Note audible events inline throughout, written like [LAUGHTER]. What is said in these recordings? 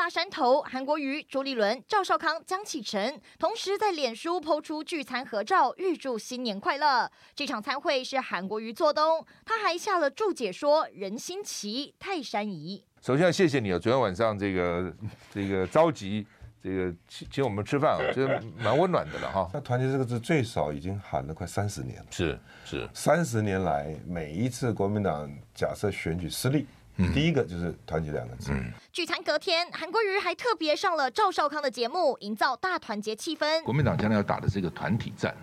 大山头，韩国瑜、朱立伦、赵少康、江启臣同时在脸书 PO 出聚餐合照，预祝新年快乐。这场餐会是韩国瑜做东，他还下了注解说：“人心齐，泰山移。”首先要谢谢你啊，昨天晚上这个这个着急这个请请我们吃饭啊，这蛮温暖的了哈。那团结这个字最少已经喊了快三十年了，是是，三十年来每一次国民党假设选举失利。第一个就是团结两个字。嗯、聚餐隔天，韩国瑜还特别上了赵少康的节目，营造大团结气氛。国民党将来要打的这个团体战，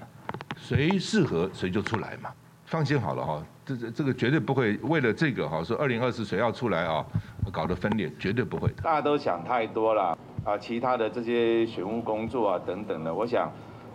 谁适合谁就出来嘛。放心好了哈，这这这个绝对不会为了这个哈说二零二四谁要出来啊，搞得分裂，绝对不会。大家都想太多了啊，其他的这些选务工作啊等等的，我想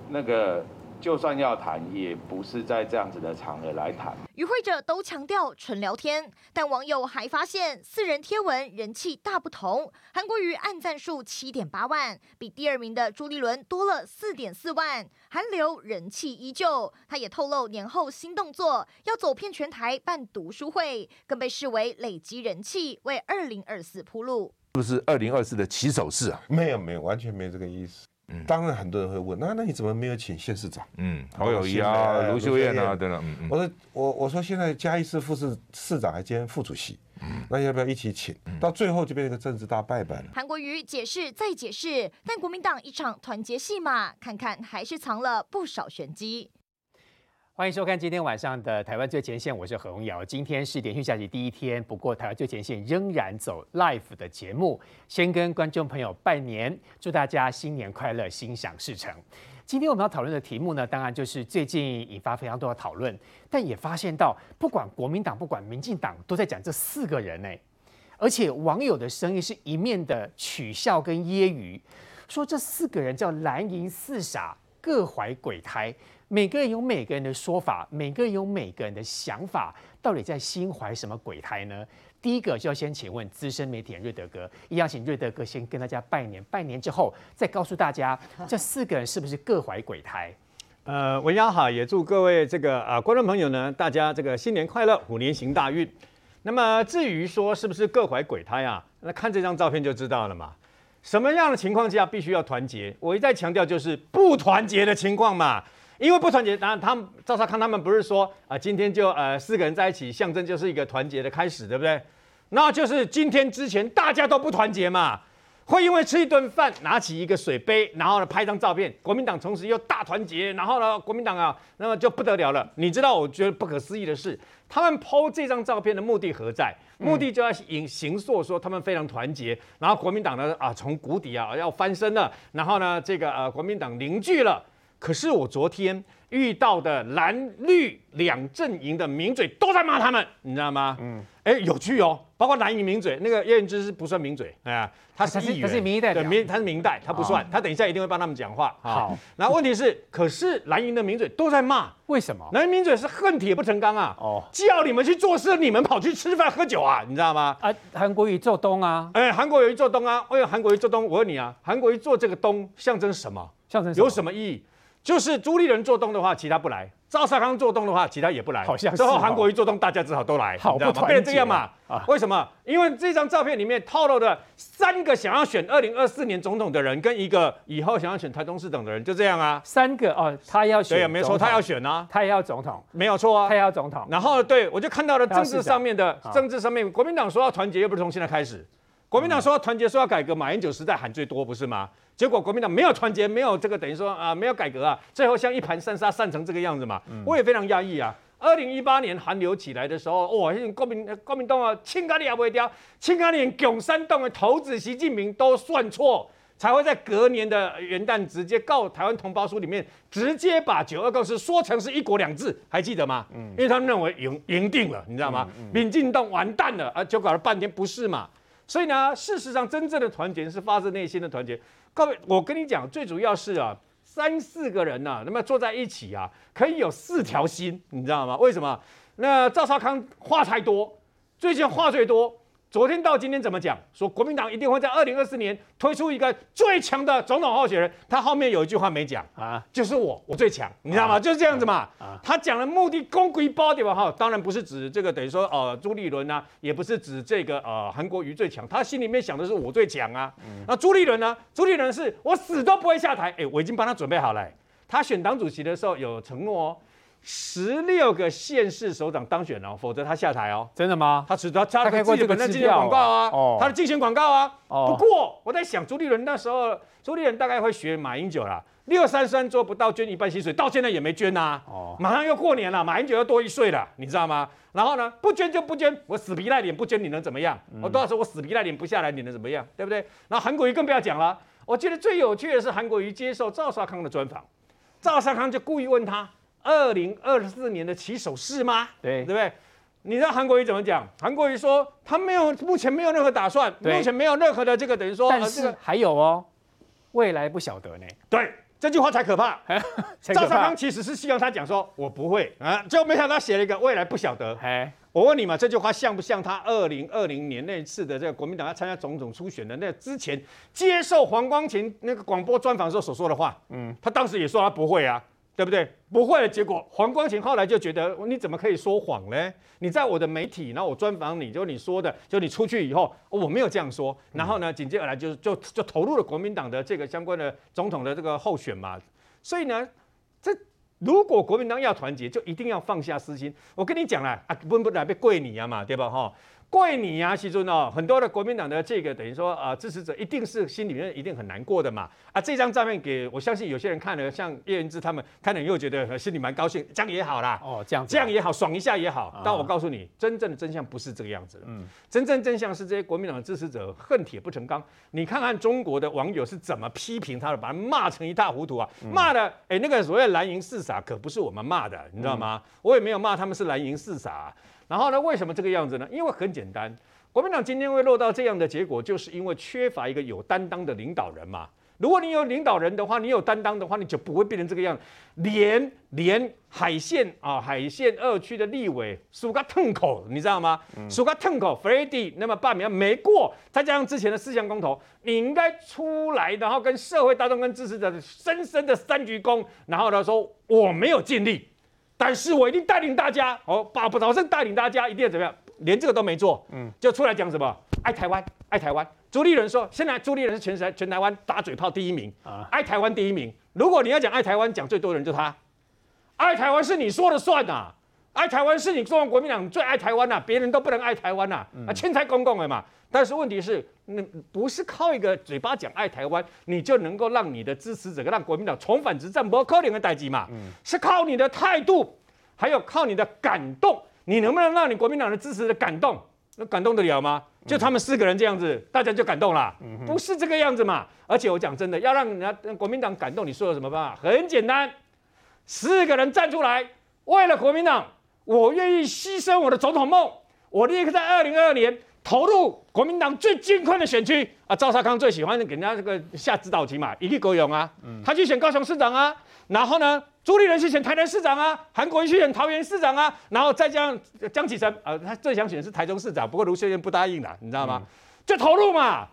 那个。就算要谈，也不是在这样子的场合来谈。与会者都强调纯聊天，但网友还发现四人贴文人气大不同。韩国瑜按赞数七点八万，比第二名的朱立伦多了四点四万。韩流人气依旧，他也透露年后新动作，要走遍全台办读书会，更被视为累积人气，为二零二四铺路。是不是二零二四的起手式啊？没有，没有，完全没有这个意思。当然，很多人会问，那那你怎么没有请县市长？嗯，侯友谊啊，卢秀燕啊，等等。嗯嗯。我说我我说现在嘉义市副市市长还兼副主席，嗯，那要不要一起请？到最后就变成一个政治大败版了。韩国瑜解释再解释，但国民党一场团结戏码，看看还是藏了不少玄机。欢迎收看今天晚上的《台湾最前线》，我是何荣尧。今天是连续假期第一天，不过《台湾最前线》仍然走 live 的节目。先跟观众朋友拜年，祝大家新年快乐，心想事成。今天我们要讨论的题目呢，当然就是最近引发非常多的讨论，但也发现到，不管国民党，不管民进党，都在讲这四个人呢。而且网友的声音是一面的取笑跟揶揄，说这四个人叫蓝银四傻，各怀鬼胎。每个人有每个人的说法，每个人有每个人的想法，到底在心怀什么鬼胎呢？第一个就要先请问资深媒体人瑞德哥，一样请瑞德哥先跟大家拜年，拜年之后再告诉大家这四个人是不是各怀鬼胎？呃，文尧好，也祝各位这个啊、呃、观众朋友呢，大家这个新年快乐，虎年行大运。那么至于说是不是各怀鬼胎啊，那看这张照片就知道了嘛。什么样的情况下必须要团结？我一再强调就是不团结的情况嘛。因为不团结，当然他们赵少康他们不是说啊，今天就呃四个人在一起，象征就是一个团结的开始，对不对？那就是今天之前大家都不团结嘛，会因为吃一顿饭，拿起一个水杯，然后呢拍张照片，国民党从此又大团结，然后呢国民党啊，那么就不得了了。你知道我觉得不可思议的是，他们 po 这张照片的目的何在？目的就要引形塑说他们非常团结，然后国民党呢啊从谷底啊要翻身了，然后呢这个呃国民党凝聚了。可是我昨天遇到的蓝绿两阵营的名嘴都在骂他们，你知道吗？嗯，哎，有趣哦，包括蓝营名嘴那个叶元之是不算名嘴，哎呀，他是议员，他是民意代表，对，他是民代，他不算，他等一下一定会帮他们讲话。好，然后问题是，可是蓝营的名嘴都在骂，为什么？蓝营名嘴是恨铁不成钢啊，哦，叫你们去做事，你们跑去吃饭喝酒啊，你知道吗？啊，韩国瑜做东啊，哎，韩国瑜做东啊，为什么韩国瑜做东？我问你啊，韩国瑜做这个东象征什么？象征有什么意义？就是朱立伦做东的话，其他不来；赵少康做东的话，其他也不来。好像是。之后韩国瑜做东，大家只好都来，好，你知道吗？变成这样嘛？啊，为什么？因为这张照片里面透露的三个想要选二零二四年总统的人，跟一个以后想要选台中市长的人，就这样啊。三个哦，他要选，对，没错，他要选啊，他也要总统，没有错啊，他也要总统。然后对，我就看到了政治上面的政治上面，国民党说要团结，又不是从现在开始。国民党说要团结，说要改革，马英九时代喊最多，不是吗？结果国民党没有团结，没有这个等于说啊，没有改革啊，最后像一盘散沙散成这个样子嘛。嗯、我也非常压抑啊。二零一八年韩流起来的时候，哇，国民国民党啊，青咖喱也不会掉，青咖喱连共产党的头子习近平都算错，才会在隔年的元旦直接告台湾同胞书里面，直接把九二共识说成是一国两制，还记得吗？嗯，因为他们认为赢赢定了，你知道吗？嗯嗯、民进党完蛋了啊，就搞了半天不是嘛？所以呢，事实上真正的团结是发自内心的团结。各位，我跟你讲，最主要是啊，三四个人呢、那么坐在一起啊，可以有四条心，你知道吗？为什么？那赵少康话太多，最近话最多，昨天到今天怎么讲？说国民党一定会在二零二四年推出一个最强的总统候选人。他后面有一句话没讲啊，就是我，我最强，你知道吗？啊、就是这样子嘛。啊、他讲的目的公归包对吧？哈，当然不是指这个等于说呃朱立伦啊，也不是指这个呃韩国瑜最强，他心里面想的是我最强啊。嗯、那朱立伦呢？朱立伦是我死都不会下台。哎，我已经帮他准备好了。他选党主席的时候有承诺哦。十六个县市首长当选哦，否则他下台哦。真的吗？他只他他开过这个竞选广告啊，哦、他的竞选广告啊。哦、不过我在想，朱立伦那时候，朱立伦大概会学马英九啦，六三三做不到捐一半薪水，到现在也没捐呐、啊。哦，马上又过年了，马英九又多一岁了，你知道吗？然后呢，不捐就不捐，我死皮赖脸不捐，你能怎么样？嗯、我多少时候我死皮赖脸不下来，你能怎么样？对不对？然后韩国瑜更不要讲了。我觉得最有趣的是韩国瑜接受赵少康的专访，赵少康就故意问他。二零二四年的起手式吗？对，对不对？你知道韩国瑜怎么讲？韩国瑜说他没有，目前没有任何打算，目前没有任何的这个等于说，但是还有哦，未来不晓得呢。对，这句话才 [LAUGHS] 可怕。赵少康其实是希望他讲说，我不会啊，结果没想到他写了一个未来不晓得。哎我问你嘛，这句话像不像他二零二零年那次的这个国民党要参加总统初选的那之前接受黄光芹那个广播专访时候所说的话？嗯，他当时也说他不会啊。对不对？不会的结果，黄光芹后来就觉得你怎么可以说谎呢？你在我的媒体，然后我专访你，就你说的，就你出去以后，我没有这样说。然后呢，紧接而来就就就投入了国民党的这个相关的总统的这个候选嘛。所以呢，这如果国民党要团结，就一定要放下私心。我跟你讲了啊，不不来被跪你啊嘛，对吧？哈。怪你啊，其中哦，很多的国民党的这个等于说啊、呃，支持者一定是心里面一定很难过的嘛。啊，这张照片给我相信有些人看了，像叶元之他们看了又觉得心里蛮高兴，这样也好啦。哦，这样这样也好，爽一下也好。但我告诉你，真正的真相不是这个样子的。嗯，真正真相是这些国民党的支持者恨铁不成钢。你看看中国的网友是怎么批评他的，把他骂成一塌糊涂啊，骂的哎那个所谓蓝营四傻可不是我们骂的，你知道吗？我也没有骂他们是蓝营四傻。然后呢？为什么这个样子呢？因为很简单，国民党今天会落到这样的结果，就是因为缺乏一个有担当的领导人嘛。如果你有领导人的话，你有担当的话，你就不会变成这个样子。连连海线啊，海线二区的立委苏嘎腾口，你知道吗？苏嘎腾口 Freddy 那么罢免没过，再加上之前的四项公投，你应该出来，然后跟社会大众、跟支持者深深的三鞠躬，然后他说我没有尽力。但是我一定带领大家，哦，把不保证带领大家一定要怎么样？连这个都没做，嗯，就出来讲什么爱台湾，爱台湾。朱立伦说，现在朱立伦是全台全台湾打嘴炮第一名啊，爱台湾第一名。如果你要讲爱台湾，讲最多的人就他，爱台湾是你说了算呐、啊，爱台湾是你中国国民党最爱台湾呐、啊，别人都不能爱台湾呐，啊，钦差公公的嘛。但是问题是，那不是靠一个嘴巴讲爱台湾，你就能够让你的支持者让国民党重返执政，不可能的代志嘛。是靠你的态度，还有靠你的感动，你能不能让你国民党的支持者感动？那感动得了吗？就他们四个人这样子，大家就感动了？不是这个样子嘛。而且我讲真的，要让人家国民党感动，你说有什么办法？很简单，四个人站出来，为了国民党，我愿意牺牲我的总统梦，我立刻在二零二二年。投入国民党最艰困的选区啊，赵少康最喜欢给人家这个下指导棋嘛，一力国勇啊，他去选高雄市长啊，然后呢，朱立伦去选台南市长啊，韩国瑜去选桃园市长啊，然后再加上江启臣啊，他最想选的是台中市长，不过卢秀燕不答应了，你知道吗？就投入嘛。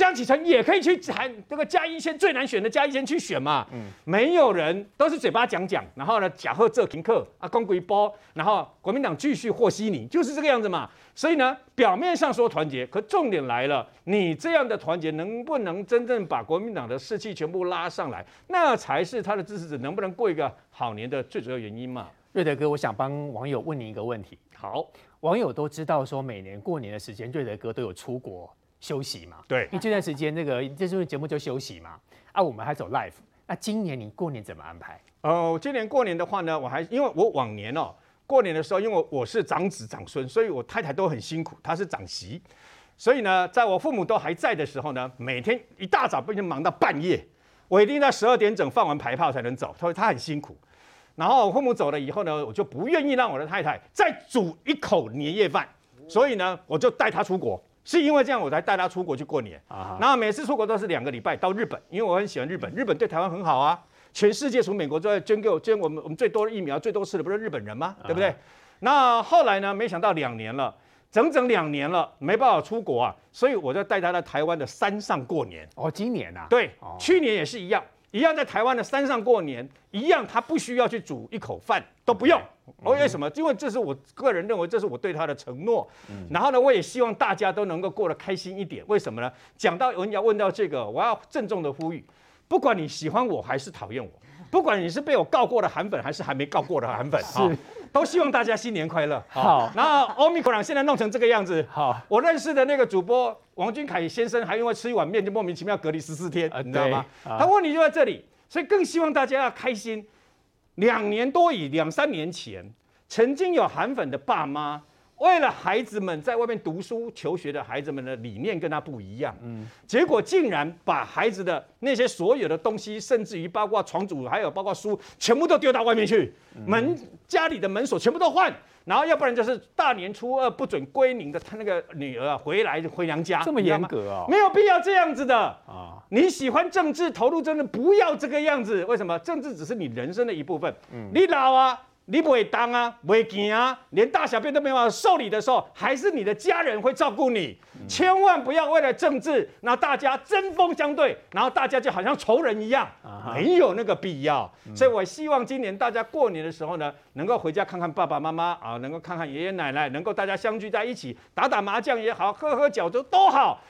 江启臣也可以去谈这个嘉义县最难选的嘉义县去选嘛，嗯，没有人都是嘴巴讲讲，然后呢，假贺这停课啊，公鬼包，然后国民党继续和稀泥，就是这个样子嘛。所以呢，表面上说团结，可重点来了，你这样的团结能不能真正把国民党的士气全部拉上来，那才是他的支持者能不能过一个好年的最主要原因嘛。瑞德哥，我想帮网友问你一个问题。好，网友都知道说，每年过年的时间，瑞德哥都有出国。休息嘛，对，因为这段时间那个这周节目就休息嘛，啊，我们还走 live。那今年你过年怎么安排？哦，今年过年的话呢，我还因为我往年哦，过年的时候，因为我是长子长孙，所以我太太都很辛苦，她是长媳，所以呢，在我父母都还在的时候呢，每天一大早不就忙到半夜，我一定在十二点整放完牌炮才能走，所以她很辛苦。然后我父母走了以后呢，我就不愿意让我的太太再煮一口年夜饭，所以呢，我就带她出国。是因为这样，我才带他出国去过年。啊，然后每次出国都是两个礼拜到日本，因为我很喜欢日本，日本对台湾很好啊。全世界除美国之外，捐给我捐我们我们最多的疫苗最多次的不是日本人吗？对不对？那后来呢？没想到两年了，整整两年了，没办法出国啊，所以我就带他在台湾的山上过年。哦，今年啊？对，哦、去年也是一样，一样在台湾的山上过年，一样他不需要去煮一口饭，都不用。哦，为什么？因为这是我个人认为，这是我对他的承诺。嗯、然后呢，我也希望大家都能够过得开心一点。为什么呢？讲到人家问到这个，我要郑重的呼吁，不管你喜欢我还是讨厌我，不管你是被我告过的韩粉还是还没告过的韩粉，是。都希望大家新年快乐。好，然后欧米克朗现在弄成这个样子。好，我认识的那个主播王俊凯先生，还因为吃一碗面就莫名其妙隔离十四天，你知道吗？他问题就在这里，所以更希望大家要开心。两年多以两三年前，曾经有韩粉的爸妈。为了孩子们在外面读书求学的孩子们的理念跟他不一样，嗯，结果竟然把孩子的那些所有的东西，甚至于包括床主，还有包括书，全部都丢到外面去，门家里的门锁全部都换，然后要不然就是大年初二不准归宁的他那个女儿啊回来回娘家，这么严格啊？没有必要这样子的啊！你喜欢政治投入真的不要这个样子，为什么？政治只是你人生的一部分，嗯，你老啊。你不会当啊，不会行啊，连大小便都没办法受理的时候，还是你的家人会照顾你。嗯、千万不要为了政治，那大家针锋相对，然后大家就好像仇人一样，啊、没有那个必要。嗯、所以我希望今年大家过年的时候呢，能够回家看看爸爸妈妈啊，能够看看爷爷奶奶，能够大家相聚在一起，打打麻将也好，喝喝酒都都好。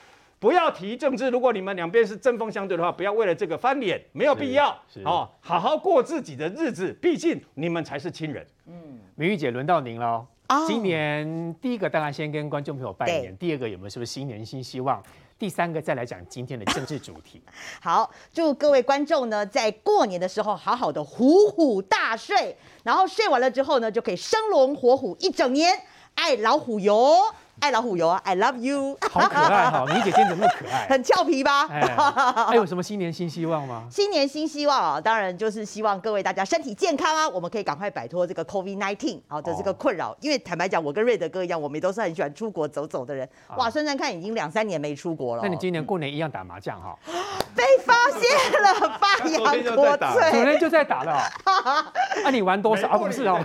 不要提政治，如果你们两边是针锋相对的话，不要为了这个翻脸，没有必要。哦，好好过自己的日子，毕竟你们才是亲人。嗯，明玉姐，轮到您喽。哦，今年第一个当然先跟观众朋友拜年，第二个有没有是不是新年新希望？第三个再来讲今天的政治主题。[LAUGHS] 好，祝各位观众呢，在过年的时候好好的虎虎大睡，然后睡完了之后呢，就可以生龙活虎一整年，爱老虎哟。爱老虎油啊，I love you，好可爱哈，你姐今天怎么那么可爱？[LAUGHS] 很俏皮吧？还、哎、有什么新年新希望吗？[LAUGHS] 新年新希望啊，当然就是希望各位大家身体健康啊，我们可以赶快摆脱这个 COVID nineteen 好的这个困扰。哦、因为坦白讲，我跟瑞德哥一样，我们都是很喜欢出国走走的人。哦、哇，算算看，已经两三年没出国了。那你今年过年一样打麻将哈？[LAUGHS] 被发现了，发扬国粹。昨天就在打了。啊，你玩多少啊？不是哦，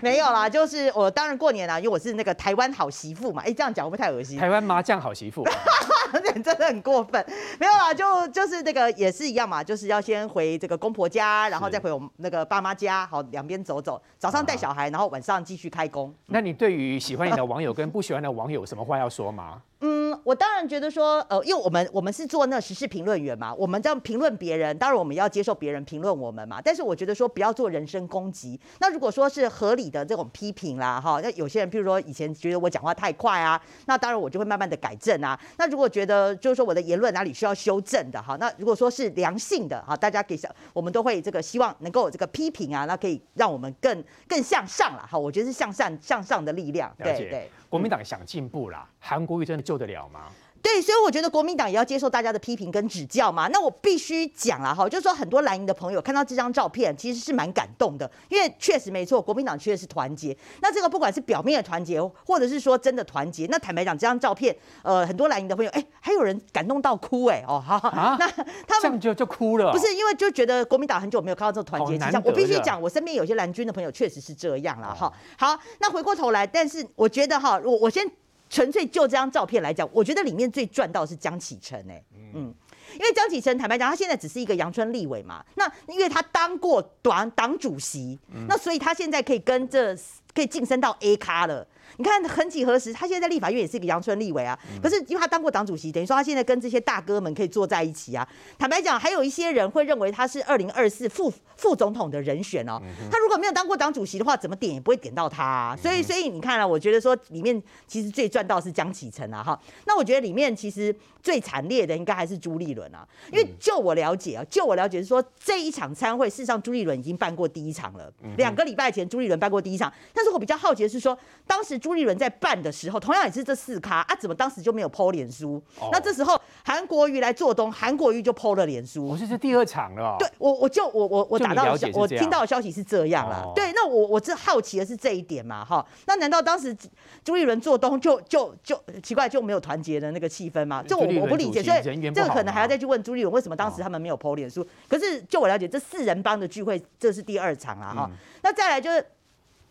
没有啦，就是我当然过年啦，因为我是那个台湾好媳妇嘛。哎，这样讲会不会太恶心？台湾麻将好媳妇，[LAUGHS] 真的很过分。没有啦，就就是那个也是一样嘛，就是要先回这个公婆家，然后再回我们那个爸妈家，好，两边走走。早上带小孩，然后晚上继续开工。那你对于喜欢你的网友跟不喜欢的网友有什么话要说吗？嗯，我当然觉得说，呃，因为我们我们是做那时事评论员嘛，我们这样评论别人，当然我们要接受别人评论我们嘛。但是我觉得说不要做人身攻击。那如果说是合理的这种批评啦，哈，那有些人譬如说以前觉得我讲话太快啊，那当然我就会慢慢的改正啊。那如果觉得就是说我的言论哪里需要修正的哈，那如果说是良性的哈，大家给我们都会这个希望能够有这个批评啊，那可以让我们更更向上了哈。我觉得是向上向上的力量，对对。国民党想进步啦，韩国瑜真的救得了吗？对，所以我觉得国民党也要接受大家的批评跟指教嘛。那我必须讲了哈，就是说很多蓝营的朋友看到这张照片，其实是蛮感动的，因为确实没错，国民党确实是团结。那这个不管是表面的团结，或者是说真的团结，那坦白讲，这张照片，呃，很多蓝营的朋友，哎，还有人感动到哭，哎，哦，好，啊、那他们这样就就哭了，不是因为就觉得国民党很久没有看到这个团结迹象。我必须讲，我身边有些蓝军的朋友确实是这样了，哈。好，那回过头来，但是我觉得哈，我我先。纯粹就这张照片来讲，我觉得里面最赚到的是江启臣哎，嗯，因为江启臣坦白讲，他现在只是一个阳春立委嘛，那因为他当过党党主席，那所以他现在可以跟这可以晋升到 A 咖了。你看，很几何时，他现在在立法院也是一个阳春立委啊。可是因为他当过党主席，等于说他现在跟这些大哥们可以坐在一起啊。坦白讲，还有一些人会认为他是二零二四副副总统的人选哦。他如果没有当过党主席的话，怎么点也不会点到他啊。所以，所以你看啊，我觉得说里面其实最赚到是江启臣啊哈。那我觉得里面其实最惨烈的应该还是朱立伦啊，因为就我了解啊，就我了解是说这一场参会，事实上朱立伦已经办过第一场了。两个礼拜前朱立伦办过第一场，但是我比较好奇的是说当时。朱立伦在办的时候，同样也是这四咖啊，怎么当时就没有 po 脸书？哦、那这时候韩国瑜来做东，韩国瑜就 po 了脸书。我是这第二场了、哦。对，我我就我我我打到我听到的消息是这样了。哦、对，那我我这好奇的是这一点嘛，哈。那难道当时朱立伦做东就就就奇怪就没有团结的那个气氛吗？就我我不理解，所以这个可能还要再去问朱立伦为什么当时他们没有 po 脸书。哦、可是就我了解，这四人帮的聚会这是第二场了哈。嗯、那再来就是。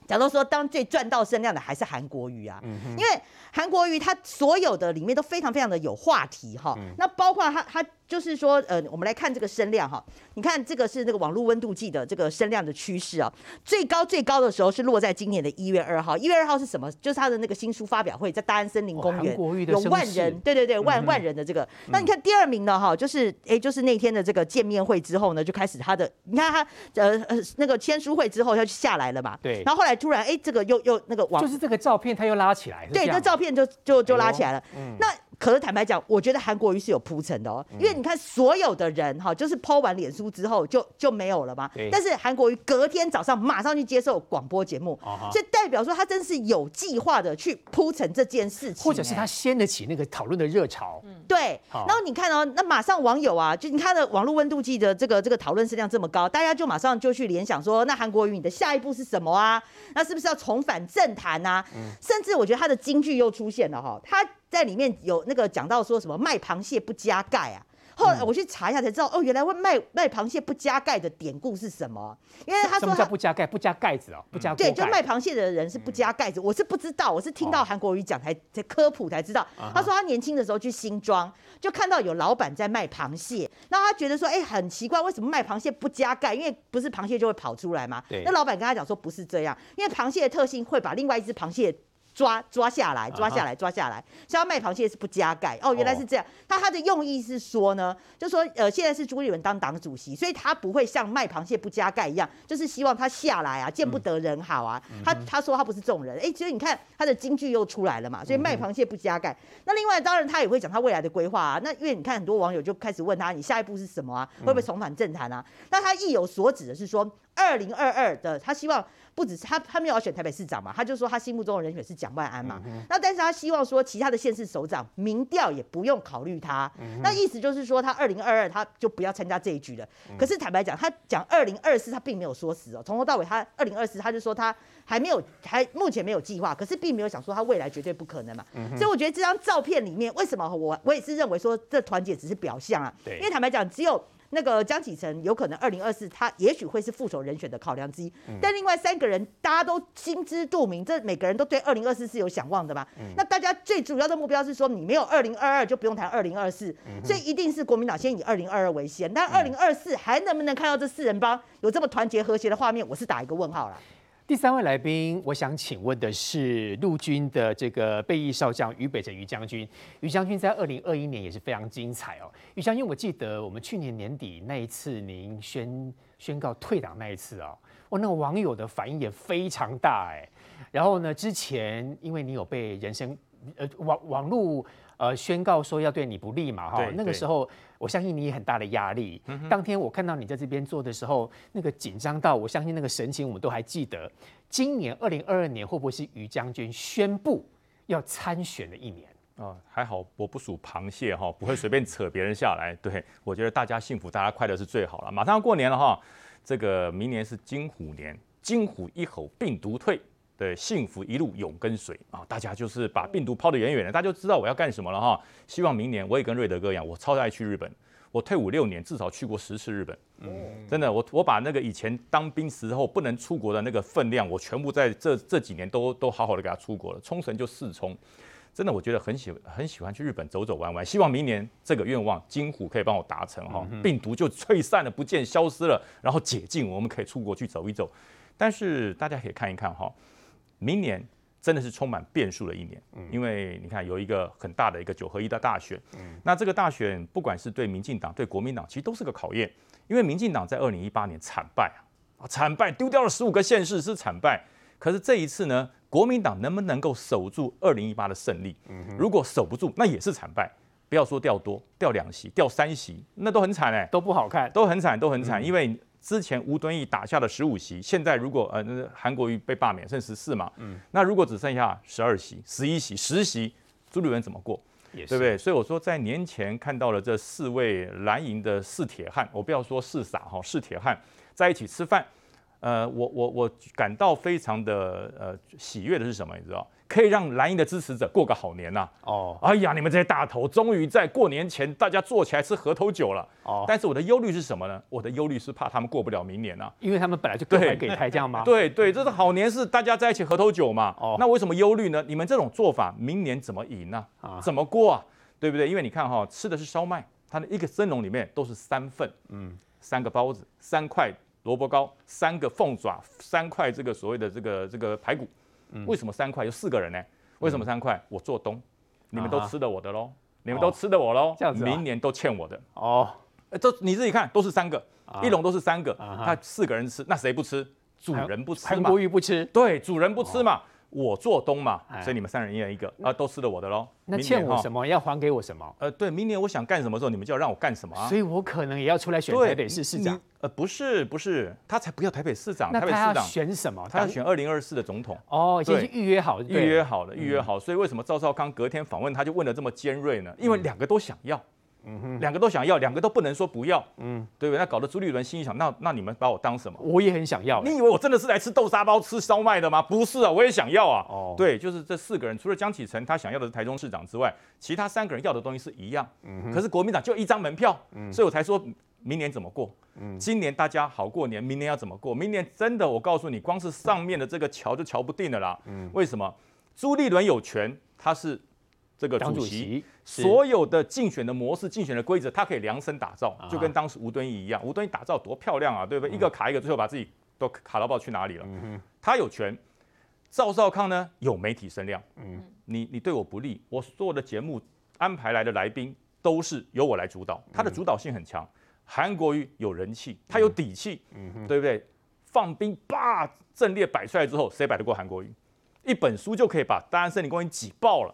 假如说当最赚到声量的还是韩国瑜啊，嗯因为韩国瑜他所有的里面都非常非常的有话题哈，嗯。那包括他他就是说呃，我们来看这个声量哈，你看这个是那个网络温度计的这个声量的趋势啊，最高最高的时候是落在今年的一月二号，一月二号是什么？就是他的那个新书发表会在大安森林公园，有万人，对对对，万嗯万人的这个。那你看第二名呢哈，就是哎就是那天的这个见面会之后呢，就开始他的，你看他呃呃那个签书会之后他就下来了嘛，对。然后后来突然哎这个又又那个网就是这个照片，他又拉起来，是对，这照片就就就拉起来了。嗯那可是坦白讲，我觉得韩国瑜是有铺陈的哦，因为你看所有的人哈，就是 PO 完脸书之后就就没有了嘛。但是韩国瑜隔天早上马上去接受广播节目啊哈，所以代表说他真是有计划的去铺陈这件事情，或者是他哎掀得起那个讨论的热潮，对，然后你看哦，那马上网友啊，就你看的网络温度计的这个这个讨论声量这么高，大家就马上就去联想说，那韩国瑜你的下一步是什么啊？那是不是要重返政坛啊？甚至我觉得他的金句又出现了哈，他在里面有那个讲到说什么卖螃蟹不加盖啊。后来我去查一下才知道，哦，原来会卖卖螃蟹不加盖的典故是什么？因为他什么叫不加盖？不加盖子哦，不加锅对，就盖卖螃蟹的人是不加盖子，我是不知道，我是听到韩国瑜讲才才科普才知道。他说他年轻的时候去新庄，就看到有老板在卖螃蟹，那他觉得说，哎，很奇怪，为什么卖螃蟹不加盖？因为不是螃蟹就会跑出来嘛对。那老板跟他讲说不是这样，因为螃蟹的特性会把另外一只螃蟹。抓抓下来，抓下来，抓下来。像他卖螃蟹是不加盖哦，原来是这样。那他的用意是说呢，就说呃，现在是朱立伦当党主席，所以他不会像卖螃蟹不加盖一样，就是希望他下来啊，见不得人好啊。他他说他不是这种人，哎，所以你看他的金句又出来了嘛。所以卖螃蟹不加盖。那另外当然他也会讲他未来的规划啊。那因为你看很多网友就开始问他，你下一步是什么啊？会不会重返政坛啊？那他意有所指的是说，二零二二的他希望。不只是他，他没有要选台北市长嘛，他就说他心目中的人选是蒋万安嘛。那但是他希望说其他的县市首长民调也不用考虑他。那意思就是说他二零二二他就不要参加这一局了。可是坦白讲，他讲二零二四他并没有说死哦，从头到尾他二零二四他就说他还没有还目前没有计划，可是并没有想说他未来绝对不可能嘛。所以我觉得这张照片里面为什么我我也是认为说这团结只是表象啊，因为坦白讲只有。那个江启臣有可能二零二四，他也许会是副手人选的考量之一。但另外三个人，大家都心知肚明，这每个人都对二零二四是有想望的嘛。那大家最主要的目标是说，你没有二零二二就不用谈二零二四，所以一定是国民党先以二零二二为先。但二零二四还能不能看到这四人帮有这么团结和谐的画面，我是打一个问号了。第三位来宾，我想请问的是陆军的这个备役少将于北辰于将军。于将军在二零二一年也是非常精彩哦。于将军，我记得我们去年年底那一次您宣宣告退党那一次哦，我那个网友的反应也非常大哎。然后呢，之前因为你有被人身呃网网络呃宣告说要对你不利嘛哈，那个时候。我相信你也很大的压力。当天我看到你在这边做的时候，那个紧张到，我相信那个神情我们都还记得。今年二零二二年会不会是于将军宣布要参选的一年？哦，还好我不属螃蟹哈，不会随便扯别人下来。对，我觉得大家幸福，大家快乐是最好了。马上要过年了哈，这个明年是金虎年，金虎一吼病毒退。对，幸福一路永跟随啊！大家就是把病毒抛得远远的，大家就知道我要干什么了哈。希望明年我也跟瑞德哥一样，我超爱去日本。我退伍六年，至少去过十次日本。嗯，真的，我我把那个以前当兵时候不能出国的那个分量，我全部在这这几年都都好好的给他出国了。冲绳就四冲，真的，我觉得很喜很喜欢去日本走走玩玩。希望明年这个愿望金虎可以帮我达成哈，病毒就吹散了，不见消失了，然后解禁，我们可以出国去走一走。但是大家可以看一看哈。明年真的是充满变数的一年，因为你看有一个很大的一个九合一的大选，那这个大选不管是对民进党、对国民党，其实都是个考验，因为民进党在二零一八年惨败啊，惨败丢掉了十五个县市是惨败，可是这一次呢，国民党能不能够守住二零一八的胜利？如果守不住，那也是惨败，不要说掉多，掉两席、掉三席，那都很惨哎，都不好看，都很惨，都很惨，因为。之前吴敦义打下的十五席，现在如果呃韩国瑜被罢免剩十四嘛，嗯，那如果只剩下十二席、十一席、十席，朱立伦怎么过？对不对？所以我说在年前看到了这四位蓝营的四铁汉，我不要说四傻哈，四铁汉在一起吃饭，呃，我我我感到非常的呃喜悦的是什么？你知道？可以让蓝营的支持者过个好年呐、啊！哦，哎呀，你们这些大头终于在过年前大家坐起来吃河头酒了。哦，但是我的忧虑是什么呢？我的忧虑是怕他们过不了明年呐、啊，因为他们本来就 [LAUGHS] 各怀鬼胎这样吗？对对，这是好年是大家在一起喝头酒嘛。哦，那为什么忧虑呢？你们这种做法，明年怎么赢呢、啊？啊，怎么过啊？对不对？因为你看哈、哦，吃的是烧麦，它的一个蒸笼里面都是三份，嗯，三个包子，三块萝卜糕，三个凤爪，三块这个所谓的这个这个排骨。嗯、为什么三块？有四个人呢？为什么三块？我做东，你们都吃的我的喽，你们都吃的我喽，这样子，明年都欠我的哦。这你自己看，都是三个，一笼都是三个，他四个人吃，那谁不吃？主人不吃嘛，韩国瑜不吃，对，主人不吃嘛。我做东嘛，所以你们三人一人一个啊，都吃了我的喽。那欠我什么？要还给我什么？呃，对，明年我想干什么时候，你们就要让我干什么啊。所以我可能也要出来选台北市市长。呃，不是，不是，他才不要台北市长。台北市长选什么？他要选二零二四的总统。哦，已经预约好，预约好了，预约好。所以为什么赵少康隔天访问他就问的这么尖锐呢？因为两个都想要。嗯哼，两个都想要，两个都不能说不要，嗯，对不对？那搞得朱立伦心里想，那那你们把我当什么？我也很想要。你以为我真的是来吃豆沙包、吃烧麦的吗？不是啊，我也想要啊。哦，对，就是这四个人，除了江启臣他想要的是台中市长之外，其他三个人要的东西是一样。嗯哼，可是国民党就一张门票，嗯，所以我才说明年怎么过？嗯，今年大家好过年，明年要怎么过？明年真的，我告诉你，光是上面的这个桥就桥不定了啦。嗯，为什么？朱立伦有权，他是。这个主席所有的竞选的模式、竞选的规则，他可以量身打造，就跟当时吴敦义一样。吴敦义打造多漂亮啊，对不对？一个卡一个，最后把自己都卡到不知道去哪里了。他有权。赵少康呢，有媒体声量。嗯，你你对我不利，我所有的节目安排来的来宾都是由我来主导，他的主导性很强。韩国瑜有人气，他有底气，嗯，对不对？放兵吧，阵列摆出来之后，谁摆得过韩国瑜？一本书就可以把大安森林公园挤爆了。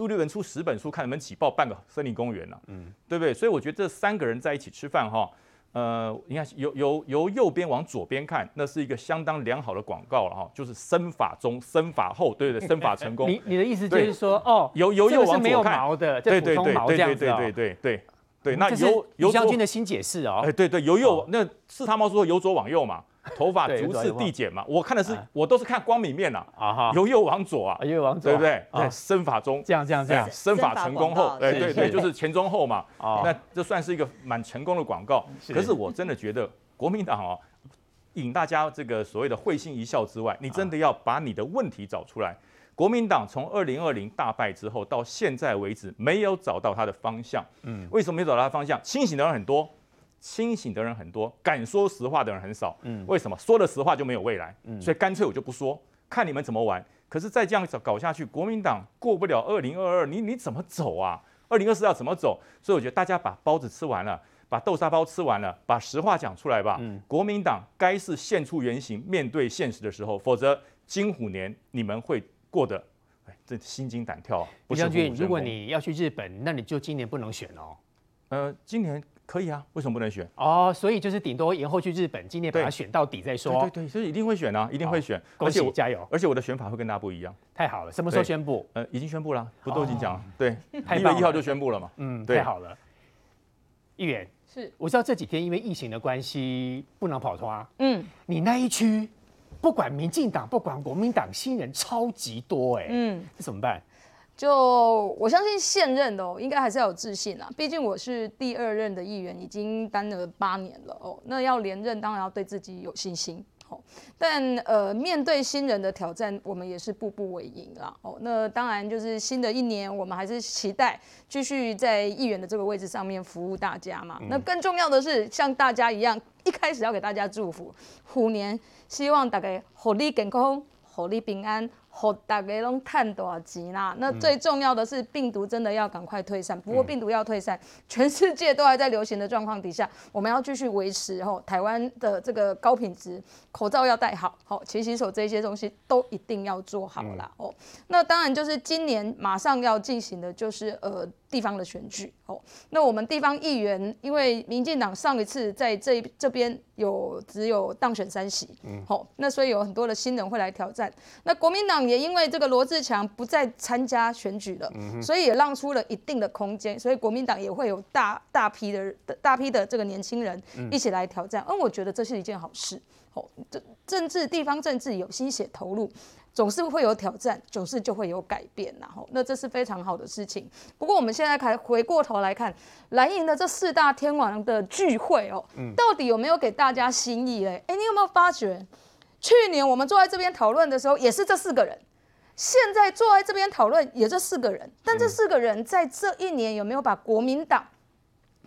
朱立伦出十本书，看能不能挤爆半个森林公园了，嗯，对不对？所以我觉得这三个人在一起吃饭哈，呃，你看由由由右边往左边看，那是一个相当良好的广告了哈，就是身法中身法后，对对，[LAUGHS] 身法成功。你你的意思就是说，哦，由由右往左看，对对对对对对对对对对，那由由将军的新解释哦，哎对对，由右那是他们说由左往右嘛。头发逐次递减嘛，我看的是，我都是看光明面呐，啊由右往左啊，由右往左，对不对？对，身法中，这样这样这样，身法成功后，对对对，就是前中后嘛，那这算是一个蛮成功的广告。可是我真的觉得，国民党哦，引大家这个所谓的会心一笑之外，你真的要把你的问题找出来。国民党从二零二零大败之后到现在为止，没有找到他的方向。嗯，为什么没找到他的方向？清醒的人很多。清醒的人很多，敢说实话的人很少。嗯，为什么？说了实话就没有未来。嗯，所以干脆我就不说，看你们怎么玩。可是再这样搞下去，国民党过不了二零二二，你你怎么走啊？二零二四要怎么走？所以我觉得大家把包子吃完了，把豆沙包吃完了，把实话讲出来吧。嗯，国民党该是现出原形，面对现实的时候，否则金虎年你们会过得，哎，这心惊胆跳啊！不将军，如果你要去日本，那你就今年不能选哦。呃，今年。可以啊，为什么不能选？哦，所以就是顶多延后去日本，今年把它选到底再说。对对对，所以一定会选啊，一定会选。恭喜，加油！而且我的选法会跟大家不一样。太好了，什么时候宣布？呃，已经宣布了，不都已经讲了？对，一月一号就宣布了嘛。嗯，太好了。议员是，我知道这几天因为疫情的关系不能跑脱。嗯，你那一区不管民进党，不管国民党，新人超级多哎。嗯，这怎么办？就我相信现任的哦，应该还是要有自信啦。毕竟我是第二任的议员，已经当了八年了哦。那要连任，当然要对自己有信心。但呃，面对新人的挑战，我们也是步步为营啦。哦，那当然就是新的一年，我们还是期待继续在议员的这个位置上面服务大家嘛。那更重要的是，像大家一样，一开始要给大家祝福，虎年希望大家虎力健康，虎力平安。好，大家拢赚大钱啦。那最重要的是，病毒真的要赶快退散。不过，病毒要退散，全世界都还在流行的状况底下，我们要继续维持吼台湾的这个高品质，口罩要戴好，好勤洗手这些东西都一定要做好啦。哦。那当然就是今年马上要进行的就是呃。地方的选举，哦，那我们地方议员，因为民进党上一次在这这边有只有当选三席，嗯，好，那所以有很多的新人会来挑战。那国民党也因为这个罗志强不再参加选举了，所以也让出了一定的空间，所以国民党也会有大大批的大批的这个年轻人一起来挑战。嗯，我觉得这是一件好事。哦，政政治地方政治有心血投入，总是会有挑战，总是就会有改变，然后那这是非常好的事情。不过我们现在开回过头来看蓝营的这四大天王的聚会哦，到底有没有给大家新意嘞？哎，你有没有发觉？去年我们坐在这边讨论的时候，也是这四个人。现在坐在这边讨论，也这四个人。但这四个人在这一年有没有把国民党，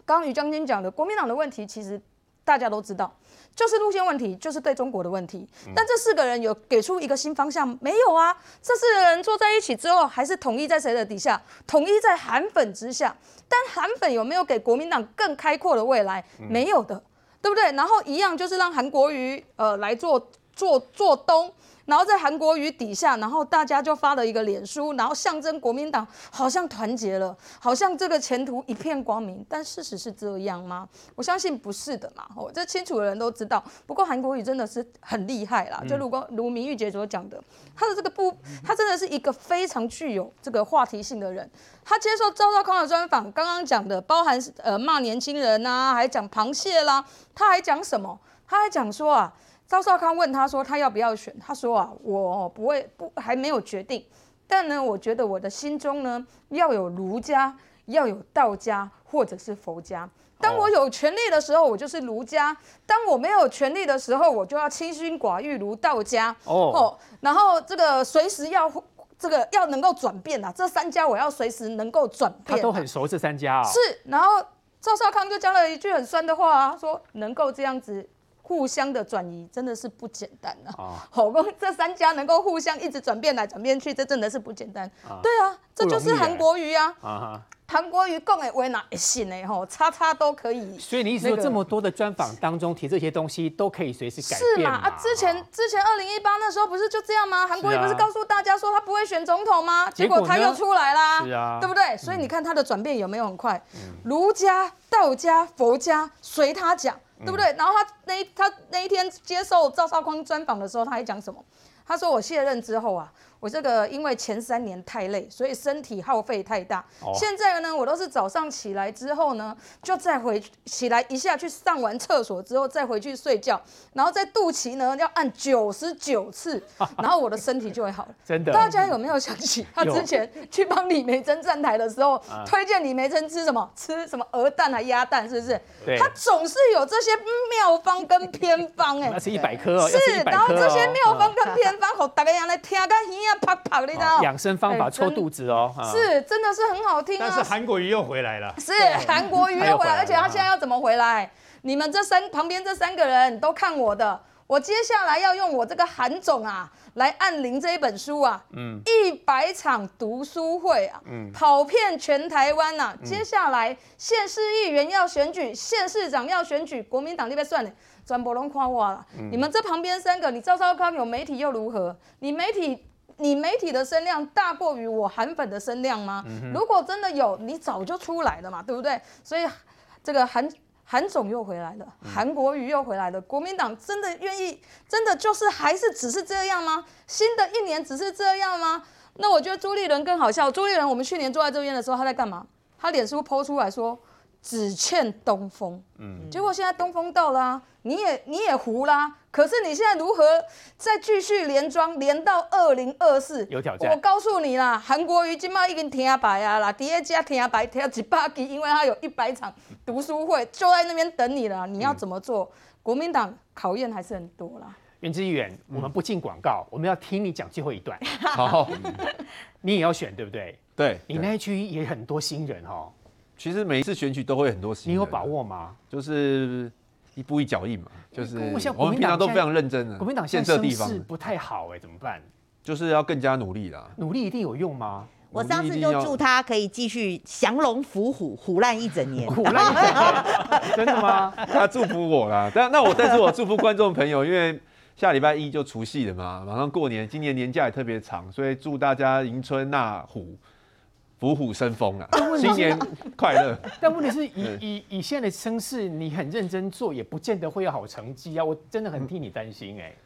刚刚于将军讲的国民党的问题，其实大家都知道，就是路线问题，就是对中国的问题。但这四个人有给出一个新方向没有啊？这四个人坐在一起之后，还是统一在谁的底下？统一在韩粉之下。但韩粉有没有给国民党更开阔的未来？没有的，对不对？然后一样就是让韩国瑜呃来做。做做东，然后在韩国瑜底下，然后大家就发了一个脸书，然后象征国民党好像团结了，好像这个前途一片光明。但事实是这样吗？我相信不是的嘛。哦，这清楚的人都知道。不过韩国瑜真的是很厉害啦，就如果如明玉姐所讲的，他的这个不，他真的是一个非常具有这个话题性的人。他接受赵少康的专访，刚刚讲的包含呃骂年轻人啊，还讲螃蟹啦，他还讲什么？他还讲说啊。赵少康问他说：“他要不要选？”他说：“啊，我不会，不还没有决定。但呢，我觉得我的心中呢，要有儒家，要有道家，或者是佛家。当我有权利的时候，我就是儒家；当我没有权利的时候，我就要清心寡欲，如道家。哦，然后这个随时要这个要能够转变啊，这三家我要随时能够转变。他都很熟这三家啊。是，然后赵少康就讲了一句很酸的话啊，说能够这样子。”互相的转移真的是不简单啊！好，这三家能够互相一直转变来转变去，这真的是不简单。对啊，这就是韩国瑜啊！韩国瑜讲的为哪会信呢？吼，叉叉都可以。所以你意思说，这么多的专访当中提这些东西，都可以随时改变？是嘛？啊，之前之前二零一八那时候不是就这样吗？韩国瑜不是告诉大家说他不会选总统吗？结果他又出来啦，是啊，对不对？所以你看他的转变有没有很快？儒家、道家、佛家，随他讲。对不对？然后他那一他那一天接受赵少康专访的时候，他还讲什么？他说：“我卸任之后啊。”我这个因为前三年太累，所以身体耗费太大。哦、现在呢，我都是早上起来之后呢，就再回起来一下去上完厕所之后再回去睡觉，然后在肚脐呢要按九十九次，[LAUGHS] 然后我的身体就会好了。真的？大家有没有想起他之前去帮李梅珍站台的时候，推荐李梅珍吃什么？吃什么鹅蛋啊鸭蛋？是不是？对他总是有这些妙方跟偏方哎、欸。[LAUGHS] 那是一百颗哦。是，然后这些妙方跟偏方，好大家让来听个耳啪啪，你知道？养生方法搓肚子哦，是真的是很好听啊。但是韩国瑜又回来了，是韩国瑜又回来，而且他现在要怎么回来？你们这三旁边这三个人都看我的，我接下来要用我这个韩总啊来按铃这一本书啊，嗯，一百场读书会啊，嗯，跑遍全台湾呐。接下来县市议员要选举，县市长要选举，国民党那边算了。转播龙夸我了，你们这旁边三个，你赵少康有媒体又如何？你媒体，你媒体的声量大过于我韩粉的声量吗？嗯、如果真的有，你早就出来了嘛，对不对？所以这个韩韩总又回来了，韩国瑜又回来了，国民党真的愿意，真的就是还是只是这样吗？新的一年只是这样吗？那我觉得朱立伦更好笑。朱立伦，我们去年坐在这边的时候，他在干嘛？他脸书 po 出来说。只欠东风，嗯，结果现在东风到了啊，你也你也糊啦，可是你现在如何再继续连庄连到二零二四？有挑战。我告诉你啦，韩国瑜今麦已经听白啊啦，第二家听白听几百集，因为他有一百场读书会就在那边等你了。你要怎么做？嗯、国民党考验还是很多啦。袁之议员，我们不进广告，我们要听你讲最后一段。[LAUGHS] 好，你也要选对不对？对，你那一区也很多新人哦。其实每一次选举都会很多事，你有把握吗？就是一步一脚印嘛，就是我们平常都非常认真的。国民党现在声势不太好哎，怎么办？就是要更加努力啦。努力一定有用吗？我上次就祝他可以继续降龙伏虎，虎烂一整年。虎烂一整年，[LAUGHS] 真的吗？他祝福我啦，但那我但是我祝福观众朋友，因为下礼拜一就除夕了嘛，马上过年，今年年假也特别长，所以祝大家迎春纳虎。虎虎生风啊！新年快乐！[LAUGHS] 但问题是以以以现在的声势，你很认真做，也不见得会有好成绩啊！我真的很替你担心哎、欸。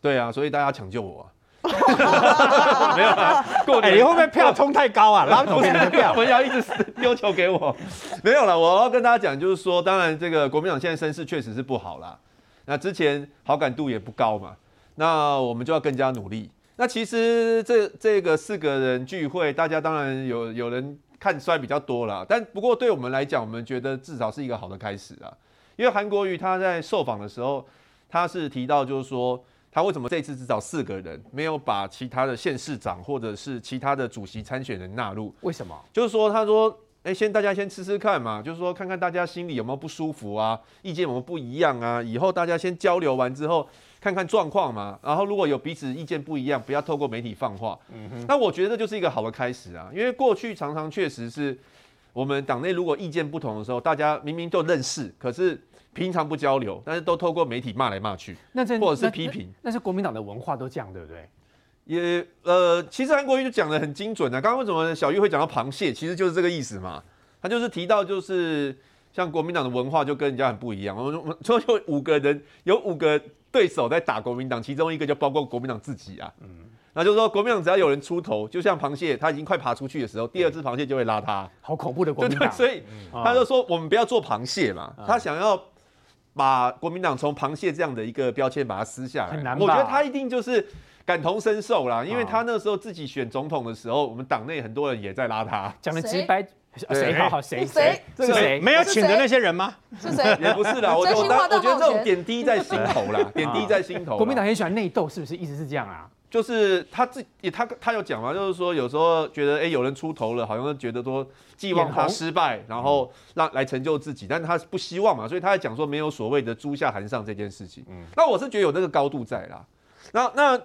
对啊，所以大家抢救我、啊。[LAUGHS] 没有啦，过哎、年你会不会票冲太高啊？拉不走别人的票。[LAUGHS] 文尧一直丢球给我，没有了。我要跟大家讲，就是说，当然这个国民党现在声势确实是不好啦。那之前好感度也不高嘛，那我们就要更加努力。那其实这这个四个人聚会，大家当然有有人看衰比较多啦，但不过对我们来讲，我们觉得至少是一个好的开始啊。因为韩国瑜他在受访的时候，他是提到就是说，他为什么这次只找四个人，没有把其他的县市长或者是其他的主席参选人纳入？为什么？就是说，他说，哎，先大家先吃吃看嘛，就是说看看大家心里有没有不舒服啊，意见有没有不一样啊，以后大家先交流完之后，看看状况嘛，然后如果有彼此意见不一样，不要透过媒体放话。嗯哼。那我觉得这就是一个好的开始啊，因为过去常常确实是我们党内如果意见不同的时候，大家明明都认识，可是。平常不交流，但是都透过媒体骂来骂去，那这或者是批评，那是国民党的文化都这样，对不对？也呃，其实韩国瑜就讲的很精准啊。刚刚为什么小玉会讲到螃蟹，其实就是这个意思嘛。他就是提到，就是像国民党的文化就跟人家很不一样。我们我们说有五个人，有五个对手在打国民党，其中一个就包括国民党自己啊。嗯，那就是说国民党只要有人出头，就像螃蟹，它已经快爬出去的时候，第二只螃蟹就会拉它。好恐怖的国民党。所以他就说我们不要做螃蟹嘛，他想要。把国民党从螃蟹这样的一个标签把它撕下来，很难。我觉得他一定就是感同身受啦，因为他那时候自己选总统的时候，我们党内很多人也在拉他。讲的直白，谁好好谁谁这个谁没有请的那些人吗？是谁？也不是啦，我我我觉得这种点滴在心头啦，[LAUGHS] 点滴在心头。国民党很喜欢内斗，是不是？一直是这样啊？就是他自己，他他有讲嘛，就是说有时候觉得哎、欸、有人出头了，好像觉得说寄望他失败，然后让来成就自己，但是他不希望嘛，所以他在讲说没有所谓的猪下含上这件事情。嗯，那我是觉得有那个高度在啦。那那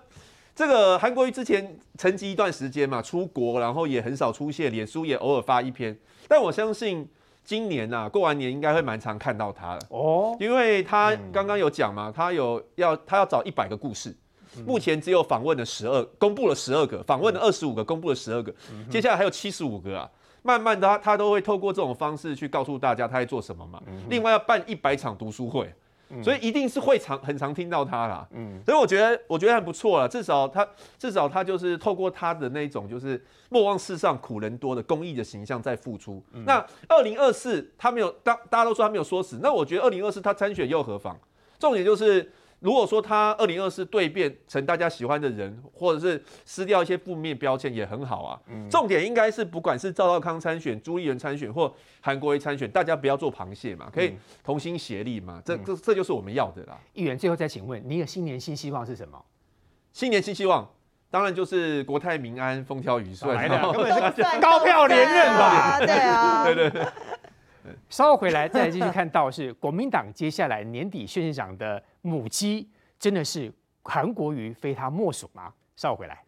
这个韩国瑜之前沉寂一段时间嘛，出国然后也很少出现，脸书也偶尔发一篇，但我相信今年啊过完年应该会蛮常看到他的哦，因为他刚刚有讲嘛，他有要他要找一百个故事。目前只有访问了十二，公布了十二个，访问了二十五个，公布了十二个，接下来还有七十五个啊。慢慢的他，他都会透过这种方式去告诉大家他在做什么嘛。另外要办一百场读书会，所以一定是会常很常听到他啦。嗯所以我觉得我觉得还不错了，至少他至少他就是透过他的那种就是莫忘世上苦人多的公益的形象在付出。那二零二四他没有，大大家都说他没有说死，那我觉得二零二四他参选又何妨？重点就是。如果说他二零二四蜕变成大家喜欢的人，或者是撕掉一些负面标签也很好啊。嗯、重点应该是不管是赵少康参选、朱立伦参选或韩国瑜参选，大家不要做螃蟹嘛，可以同心协力嘛。嗯、这这这就是我们要的啦。议员最后再请问，你的新年新希望是什么？新年新希望当然就是国泰民安、风调雨顺，来的根本是高票连任吧？对啊，[LAUGHS] 对对对。稍后回来再来继续看到是国民党接下来年底宣誓长的母鸡，真的是韩国瑜非他莫属吗？稍后回来。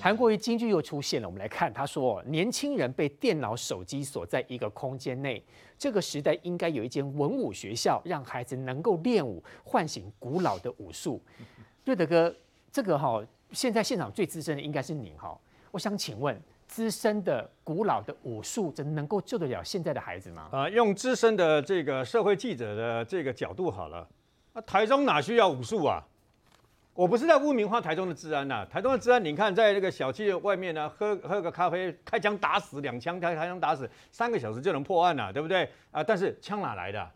韩国瑜金句又出现了，我们来看，他说：“年轻人被电脑、手机锁在一个空间内，这个时代应该有一间文武学校，让孩子能够练武，唤醒古老的武术。”瑞德哥，这个哈，现在现场最资深的应该是您哈。我想请问，资深的古老的武术，真能够救得了现在的孩子吗？啊，用资深的这个社会记者的这个角度好了，啊台中哪需要武术啊？我不是在污名化台中的治安呐、台中的治安，你看在那个小区外面呢、喝喝个咖啡，开枪打死两枪，开开枪打死，三个小时就能破案了、对不对啊？但是枪哪来的、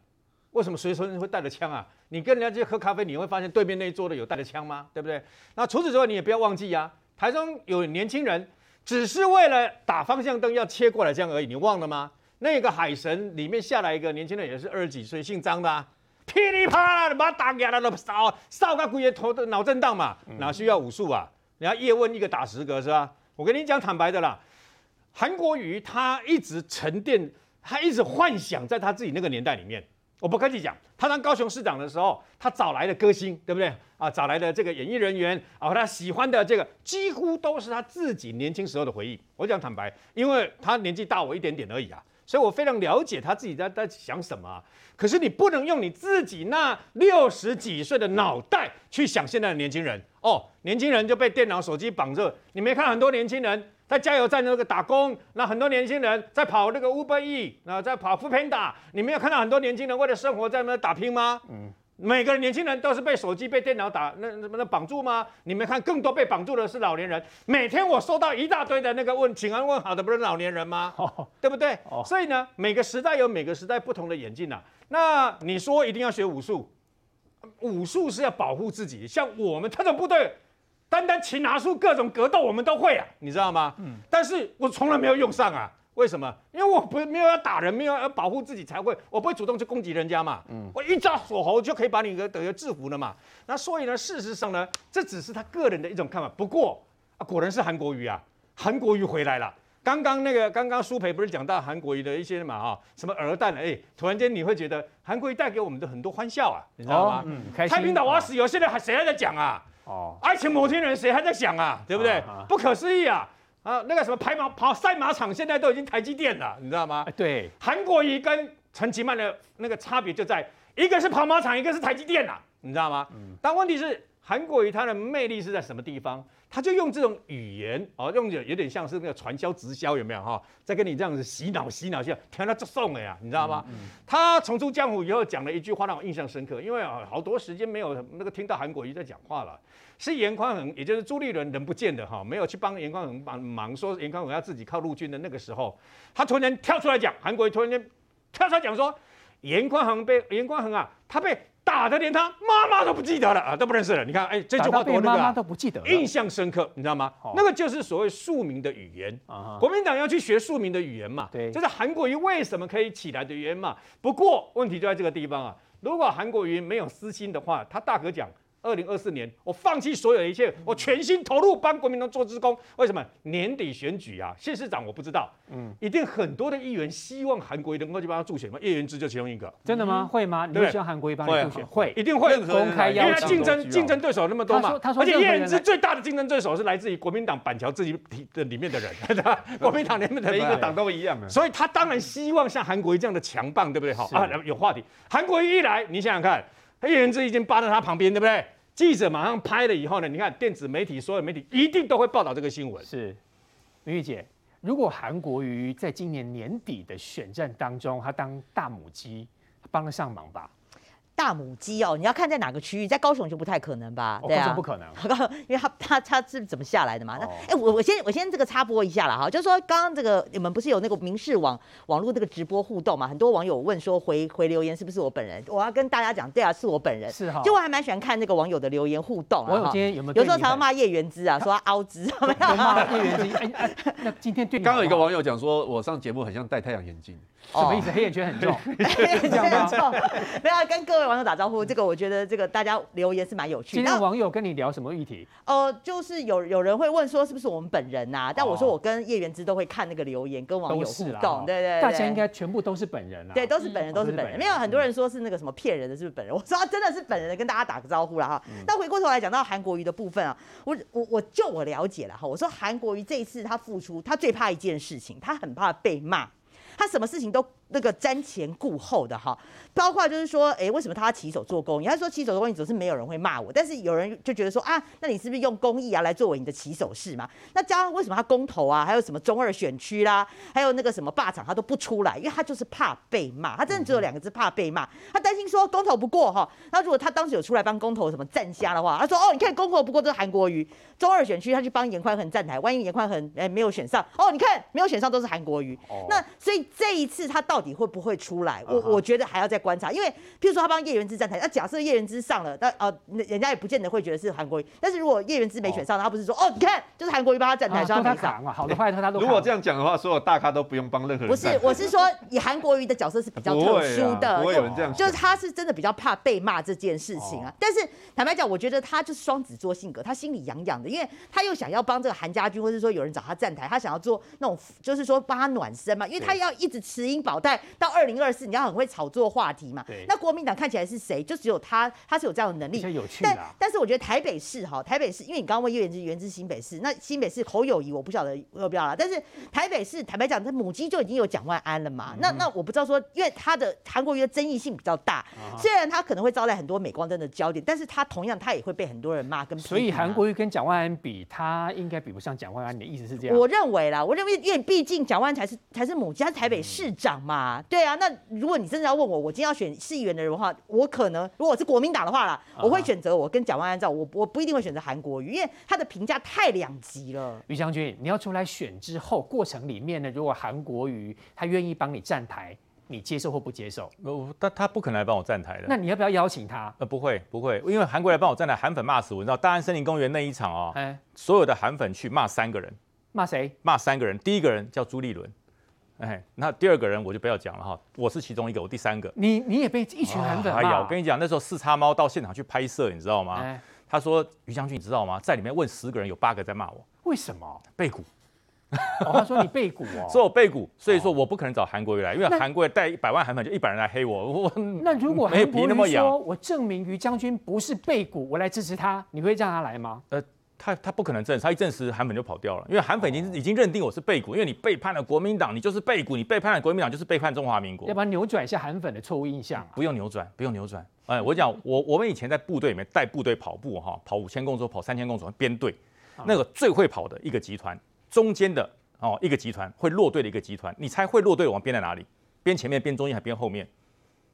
为什么随身会带着枪啊？你跟人家去喝咖啡，你会发现对面那一桌的有带着枪吗？对不对？那除此之外，你也不要忘记呀、台中有年轻人只是为了打方向灯要切过来这样而已，你忘了吗？那个海神里面下来一个年轻人，也是二十几岁，姓张的、啊。噼里啪啦，把他打压了，都烧烧他鬼爷头的脑震荡嘛，哪需要武术啊？人家叶问一个打十个是吧？我跟你讲坦白的啦，韩国瑜他一直沉淀，他一直幻想在他自己那个年代里面。我不客气讲，他当高雄市长的时候，他找来的歌星，对不对啊？找来的这个演艺人员啊，他喜欢的这个几乎都是他自己年轻时候的回忆。我讲坦白，因为他年纪大我一点点而已啊。所以我非常了解他自己在在想什么，可是你不能用你自己那六十几岁的脑袋去想现在的年轻人哦，年轻人就被电脑手机绑着。你没看很多年轻人在加油站那个打工，那很多年轻人在跑那个 Uber E，然后在跑 Foodpanda，你没有看到很多年轻人为了生活在那打拼吗？嗯。每个年轻人都是被手机、被电脑打那什么的绑住吗？你们看，更多被绑住的是老年人。每天我收到一大堆的那个问请安问好的，不是老年人吗？哦、对不对？哦、所以呢，每个时代有每个时代不同的眼镜啊。那你说一定要学武术，武术是要保护自己。像我们特种部队，单单擒拿术、各种格斗，我们都会啊，你知道吗？嗯。但是我从来没有用上啊。为什么？因为我不没有要打人，没有要保护自己才会，我不会主动去攻击人家嘛。嗯，我一招锁喉就可以把你给等于制服了嘛。那所以呢，事实上呢，这只是他个人的一种看法。不过啊，果然是韩国瑜啊，韩国瑜回来了。刚刚那个刚刚苏培不是讲到韩国瑜的一些嘛哈，什么儿蛋哎，突然间你会觉得韩国瑜带给我们的很多欢笑啊，你知道吗？哦、嗯，太平岛我要死，有些人还谁还在讲啊？哦，爱情摩天轮谁还在想啊？对不对？哦、不可思议啊！啊，那个什么排马跑赛马场现在都已经台积电了，你知道吗？对，韩国瑜跟陈其曼的那个差别就在一个是跑马场，一个是台积电呐，你知道吗？嗯。但问题是韩国瑜他的魅力是在什么地方？他就用这种语言哦，用有有点像是那个传销直销有没有哈？在跟你这样子洗脑洗脑，像听他就送了呀，你知道吗？嗯嗯、他重出江湖以后讲了一句话让我印象深刻，因为啊好多时间没有那个听到韩国瑜在讲话了。是严宽恒，也就是朱立伦人不见的哈，没有去帮严宽恒帮忙，说严宽恒要自己靠陆军的那个时候，他突然跳出来讲，韩国瑜突然间跳出来讲说，严宽恒被严宽恒啊，他被打的连他妈妈都不记得了啊，都不认识了。你看，哎，这句话多那个、啊、妈妈都不记得，印象深刻，你知道吗？哦、那个就是所谓庶民的语言，啊、国民党要去学庶民的语言嘛，对，就是韩国瑜为什么可以起来的原因嘛。不过问题就在这个地方啊，如果韩国瑜没有私心的话，他大可讲。二零二四年，我放弃所有的一切，我全心投入帮国民党做职工。为什么？年底选举啊，县市长我不知道，嗯，一定很多的议员希望韩国瑜能够去帮他助选嘛。叶元之就其中一个，真的吗？会吗？你会希望韩国瑜帮你助选？会，一定会公开邀请。因为他竞争竞争对手那么多嘛，而且叶元之最大的竞争对手是来自于国民党板桥自己的里面的人，[LAUGHS] 国民党里面的每一个党都一样的，所以他当然希望像韩国瑜这样的强棒，对不对？好啊，有话题。韩国瑜一来，你想想看。叶元之已经扒在他旁边，对不对？记者马上拍了以后呢，你看电子媒体、所有媒体一定都会报道这个新闻。是，明玉姐，如果韩国瑜在今年年底的选战当中，他当大母鸡，帮得上忙吧？大母鸡哦，你要看在哪个区域，在高雄就不太可能吧？对啊，不可能，[LAUGHS] 因为它它它是怎么下来的嘛？那哎，我我先我先这个插播一下了哈，就是说刚刚这个你们不是有那个民事网网络这个直播互动嘛？很多网友问说回回留言是不是我本人？我要跟大家讲，对啊，是我本人。是哈，就我还蛮喜欢看那个网友的留言互动啊。网友今天有没有？有时候常常骂叶元之啊，说他凹之，[LAUGHS] 有没有？骂叶元之。哎，那今天对刚刚有一个网友讲说，我上节目很像戴太阳眼镜。什么意思？黑眼圈很重，[LAUGHS] 黑眼 [LAUGHS] 圈很重。没有跟各位网友打招呼，这个我觉得这个大家留言是蛮有趣的。今天网友跟你聊什么议题？呃，就是有有人会问说是不是我们本人呐？但我说我跟叶元之都会看那个留言，跟网友互动。对对，大家应该全部都是本人啊。对，都是本人，都是本人。没有很多人说是那个什么骗人的，是不是本人？我说真的是本人，跟大家打个招呼了哈。那回过头来讲到韩国瑜的部分啊，我我我就我了解了哈。我说韩国瑜这一次他付出，他最怕一件事情，他很怕被骂，他什么事情都。那个瞻前顾后的哈，包括就是说，哎，为什么他要起手做公益？他说起手做公益总是没有人会骂我，但是有人就觉得说啊，那你是不是用公益啊来作为你的起手式嘛？那加上为什么他公投啊，还有什么中二选区啦，还有那个什么霸场他都不出来，因为他就是怕被骂，他真的只有两个字，怕被骂。他担心说公投不过哈，那如果他当时有出来帮公投什么站虾的话，他说哦，你看公投不过都是韩国瑜，中二选区他去帮严宽恒站台，万一严宽恒哎没有选上，哦，你看没有选上都是韩国瑜。那所以这一次他到底会不会出？来，我我觉得还要再观察，因为譬如说他帮叶元之站台，那假设叶元之上了，那呃，人家也不见得会觉得是韩国瑜。但是如果叶元之没选上，他不是说哦，你看就是韩国瑜帮他站台，说他没上啊，好的坏的他都。如果这样讲的话，所有大咖都不用帮任何人。不是，我是说以韩国瑜的角色是比较特殊的，[LAUGHS] 不会有人这样，就是他是真的比较怕被骂这件事情啊。但是坦白讲，我觉得他就是双子座性格，他心里痒痒的，因为他又想要帮这个韩家军，或者说有人找他站台，他想要做那种就是说帮他暖身嘛，因为他要一直持盈保泰。在到二零二四，你要很会炒作话题嘛。对。那国民党看起来是谁？就只有他，他是有这样的能力。但但是我觉得台北市哈，台北市，因为你刚刚问叶元之源之新北市，那新北市侯友谊我不晓得要不要了。但是台北市坦白讲，他母鸡就已经有蒋万安了嘛。嗯、那那我不知道说，因为他的韩国瑜的争议性比较大，啊、虽然他可能会招来很多镁光灯的焦点，但是他同样他也会被很多人骂跟。所以韩国瑜跟蒋万安比，他应该比不上蒋万安。你的意思是这样？我认为啦，我认为因为毕竟蒋万安才是才是母鸡，他是台北市长嘛。嗯、对啊，那如果你真的要问我，我今天要选市议员的人的话，我可能如果我是国民党的话啦，我会选择我跟蒋万安照，我我不一定会选择韩国瑜，因为他的评价太两极了。于将军，你要出来选之后，过程里面呢，如果韩国瑜他愿意帮你站台，你接受或不接受？呃，他他不可能来帮我站台的。那你要不要邀请他？呃，不会，不会，因为韩国来帮我站台，韩粉骂死我。你知道大安森林公园那一场哦，哎，所有的韩粉去骂三个人，骂谁？骂三个人。第一个人叫朱立伦，哎，那第二个人我就不要讲了哈，我是其中一个，我第三个。你你也被一群韩粉骂？哎呀，我跟你讲，那时候四叉猫到现场去拍摄，你知道吗？哎，他说于将军，你知道吗？在里面问十个人，有八个在骂我。为什么？背骨。哦，他说你背骨哦，[LAUGHS] 说我背骨，所以说我不可能找韩国瑜来，因为韩国瑜带一百万韩粉就一百人来黑我。我那如果韩国瑜说我证明于将军不是背骨，我来支持他，你会让他来吗？呃，他他不可能证实，他一证实韩粉就跑掉了，因为韩粉已经已经认定我是背骨，因为你背叛了国民党，你就是背骨，你背叛了国民党就是背叛中华民国。要不然扭转一下韩粉的错误印象。不用扭转，不用扭转。哎，我讲我我们以前在部队里面带部队跑步哈，跑五千公尺，跑三千公尺，编队，那个最会跑的一个集团中间的。哦，一个集团会落队的一个集团，你猜会落队往编在哪里？编前面、编中间还编后面？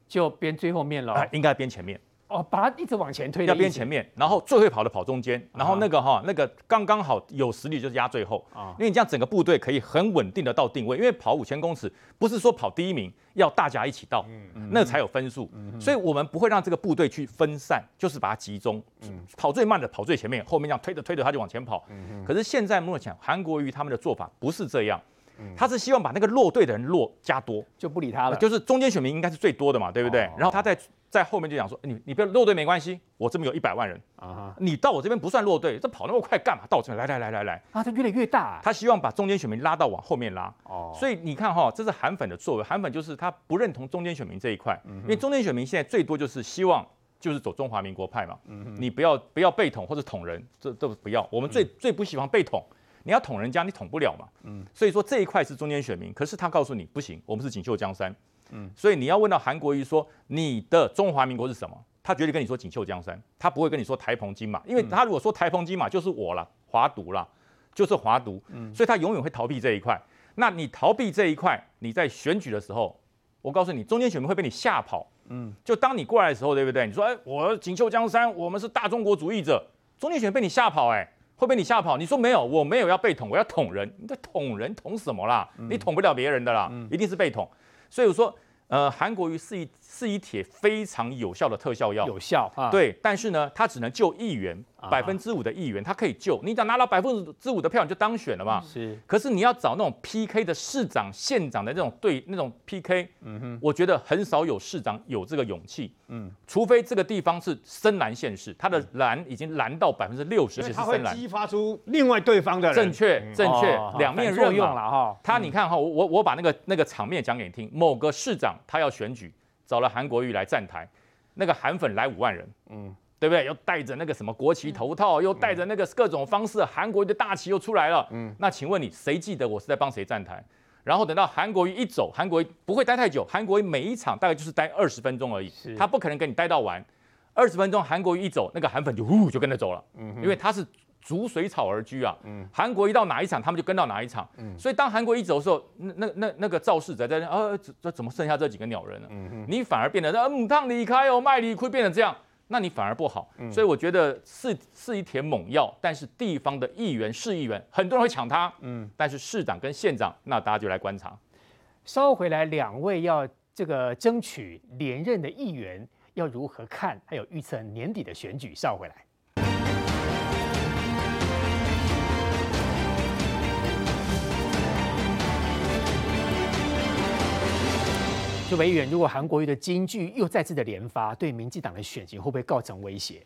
就编最后面了。应该编前面。哦，把它一直往前推。要边前面，然后最会跑的跑中间，然后那个哈、uh huh. 那个刚刚好有实力就是压最后。啊、uh，huh. 因为你这样整个部队可以很稳定的到定位，因为跑五千公尺不是说跑第一名，要大家一起到，嗯、uh，huh. 那才有分数。Uh. 所以我们不会让这个部队去分散，就是把它集中。Uh. 跑最慢的跑最前面，后面这样推着推着他就往前跑。Uh. 可是现在目前韩国瑜他们的做法不是这样。他是希望把那个落队的人落加多，就不理他了。就是中间选民应该是最多的嘛，对不对？然后他在在后面就讲说，你你不要落队没关系，我这边有一百万人啊，你到我这边不算落队，这跑那么快干嘛？到我这边来来来来来啊，他越来越大。他希望把中间选民拉到往后面拉。哦，所以你看哈，这是韩粉的作为，韩粉就是他不认同中间选民这一块，因为中间选民现在最多就是希望就是走中华民国派嘛。嗯，你不要不要被捅或者捅人，这都不要。我们最最不喜欢被统。你要捅人家，你捅不了嘛。嗯，所以说这一块是中间选民，可是他告诉你不行，我们是锦绣江山。嗯，所以你要问到韩国瑜说你的中华民国是什么，他绝对跟你说锦绣江山，他不会跟你说台澎金马，因为他如果说台澎金马就是我了，华独了，就是华独。嗯，所以他永远会逃避这一块。那你逃避这一块，你在选举的时候，我告诉你，中间选民会被你吓跑。嗯，就当你过来的时候，对不对？你说，哎，我锦绣江山，我们是大中国主义者，中间选民被你吓跑，哎。会被你吓跑？你说没有，我没有要被捅，我要捅人。你在捅人，捅什么啦？你捅不了别人的啦，一定是被捅。所以我说，呃，韩国瑜是一。是一铁非常有效的特效药，有效啊，对，但是呢，它只能救议员，百分之五的议员，它可以救。你，只要拿到百分之五的票，你就当选了嘛。是，可是你要找那种 PK 的市长、县长的那种对那种 PK，嗯哼，我觉得很少有市长有这个勇气，嗯，除非这个地方是深蓝县市，它的蓝已经蓝到百分之六十，是深蓝，激发出另外对方的正确正确两面刃用了哈。他你看哈，我我我把那个那个场面讲给你听，某个市长他要选举。找了韩国瑜来站台，那个韩粉来五万人，嗯，对不对？又戴着那个什么国旗头套，又带着那个各种方式，韩国瑜的大旗又出来了，嗯，那请问你谁记得我是在帮谁站台？然后等到韩国瑜一走，韩国瑜不会待太久，韩国瑜每一场大概就是待二十分钟而已，他不可能跟你待到完，二十分钟韩国瑜一走，那个韩粉就呼就跟着走了，嗯，因为他是。逐水草而居啊，韩国一到哪一场，他们就跟到哪一场。所以当韩国一走的时候，那那那那个肇事者在那，呃，这怎么剩下这几个鸟人呢？你反而变得，呃，母汤离开哦，麦理亏变成这样，那你反而不好。所以我觉得是是一帖猛药，但是地方的议员、市议员很多人会抢它，嗯，但是市长跟县长，那大家就来观察。稍后回来，两位要这个争取连任的议员要如何看？还有预测年底的选举，稍后回来。委员，如果韩国瑜的京剧又再次的连发，对民进党的选情会不会构成威胁？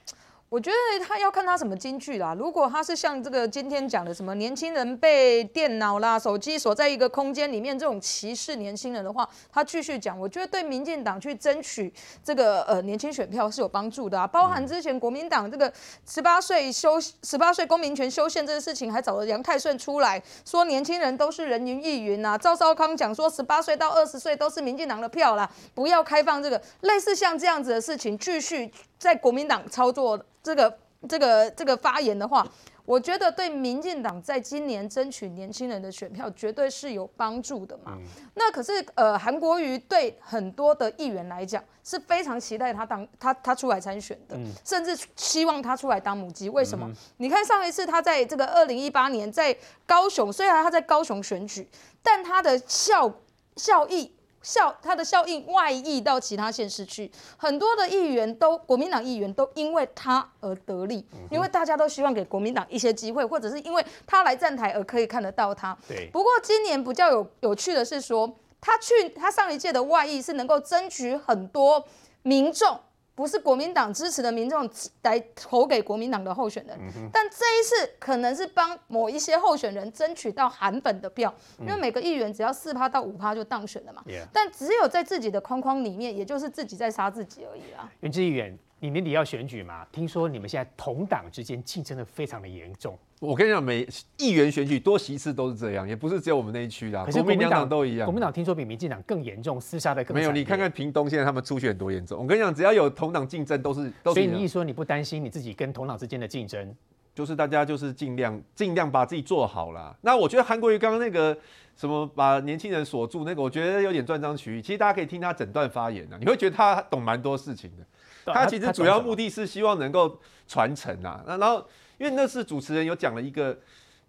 我觉得他要看他什么金句啦。如果他是像这个今天讲的什么年轻人被电脑啦、手机锁在一个空间里面这种歧视年轻人的话，他继续讲，我觉得对民进党去争取这个呃年轻选票是有帮助的啊。包含之前国民党这个十八岁修十八岁公民权修宪这个事情，还找了杨泰顺出来说年轻人都是人云亦云啊。赵少康讲说十八岁到二十岁都是民进党的票啦，不要开放这个类似像这样子的事情继续在国民党操作。这个这个这个发言的话，我觉得对民进党在今年争取年轻人的选票绝对是有帮助的嘛。那可是呃，韩国瑜对很多的议员来讲是非常期待他当他他出来参选的，甚至希望他出来当母鸡。为什么？你看上一次他在这个二零一八年在高雄，虽然他在高雄选举，但他的效效益。效它的效应外溢到其他县市去，很多的议员都国民党议员都因为他而得利，因为大家都希望给国民党一些机会，或者是因为他来站台而可以看得到他。对。不过今年比较有有趣的是说，他去他上一届的外溢是能够争取很多民众。不是国民党支持的民众来投给国民党的候选人，但这一次可能是帮某一些候选人争取到韩粉的票，因为每个议员只要四趴到五趴就当选了嘛。但只有在自己的框框里面，也就是自己在杀自己而已啦。元智议员，你年底要选举嘛？听说你们现在同党之间竞争的非常的严重。我跟你讲，每议员选举多席次都是这样，也不是只有我们那一区的，国民两党都一样。国民党听说比民进党更严重，厮杀的更没有。你看看屏东现在他们初选多严重。我跟你讲，只要有同党竞争，都是都是。所以你一说你不担心你自己跟同党之间的竞争，就是大家就是尽量尽量把自己做好啦。那我觉得韩国瑜刚刚那个什么把年轻人锁住那个，我觉得有点断章取义。其实大家可以听他整段发言啊，你会觉得他懂蛮多事情的。他其实主要目的是希望能够传承啊。那然后因为那次主持人有讲了一个。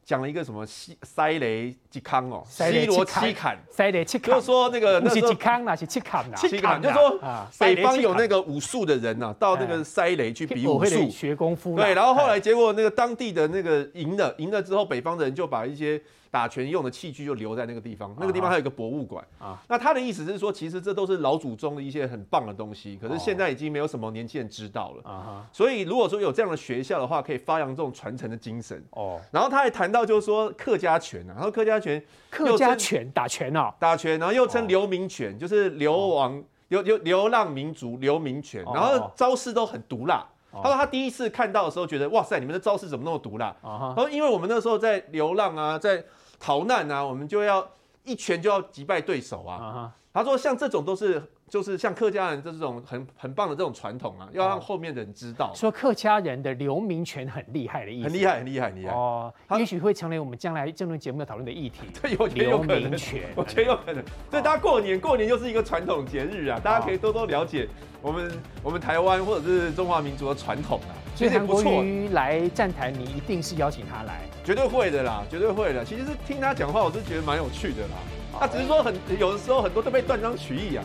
讲了一个什么西塞雷吉康哦，西罗七坎，塞雷七坎，就是说那个那是吉康那是七坎呐，七坎，就是说北方有那个武术的人呐，到那个塞雷去比武术学功夫，对，然后后来结果那个当地的那个赢了，赢了之后，北方的人就把一些。打拳用的器具就留在那个地方，那个地方还有一个博物馆啊。那他的意思是说，其实这都是老祖宗的一些很棒的东西，可是现在已经没有什么年轻人知道了啊。所以如果说有这样的学校的话，可以发扬这种传承的精神哦。然后他还谈到就是说客家拳啊，然后客家拳，客家拳打拳啊，打拳，然后又称流民拳，就是流亡流流流浪民族流民拳，然后招式都很毒辣。他说他第一次看到的时候觉得哇塞，你们的招式怎么那么毒辣？他说因为我们那时候在流浪啊，在逃难啊，我们就要一拳就要击败对手啊。Uh. 他说像这种都是。就是像客家人这种很很棒的这种传统啊，要让后面的人知道。说客家人的流民权很厉害的意思。很厉害，很厉害，很厉害。哦，也许会成为我们将来政论节目要讨论的议题。[LAUGHS] 对，我觉得有可能。[LAUGHS] 我觉得有可能。所以大家过年，过年就是一个传统节日啊，大家可以多多了解我们我们台湾或者是中华民族的传统啊。所以韩国瑜来站台，你一定是邀请他来？绝对会的啦，绝对会的。其实是听他讲话，我是觉得蛮有趣的啦。他只是说很有的时候很多都被断章取义啊。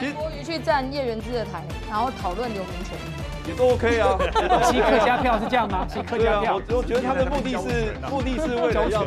其实多余去站叶元之的台，然后讨论刘明权，也都 OK 啊。[LAUGHS] 吸客家票是这样吗？吸客家票。我我觉得他的目的是 [LAUGHS] 目的是为了要传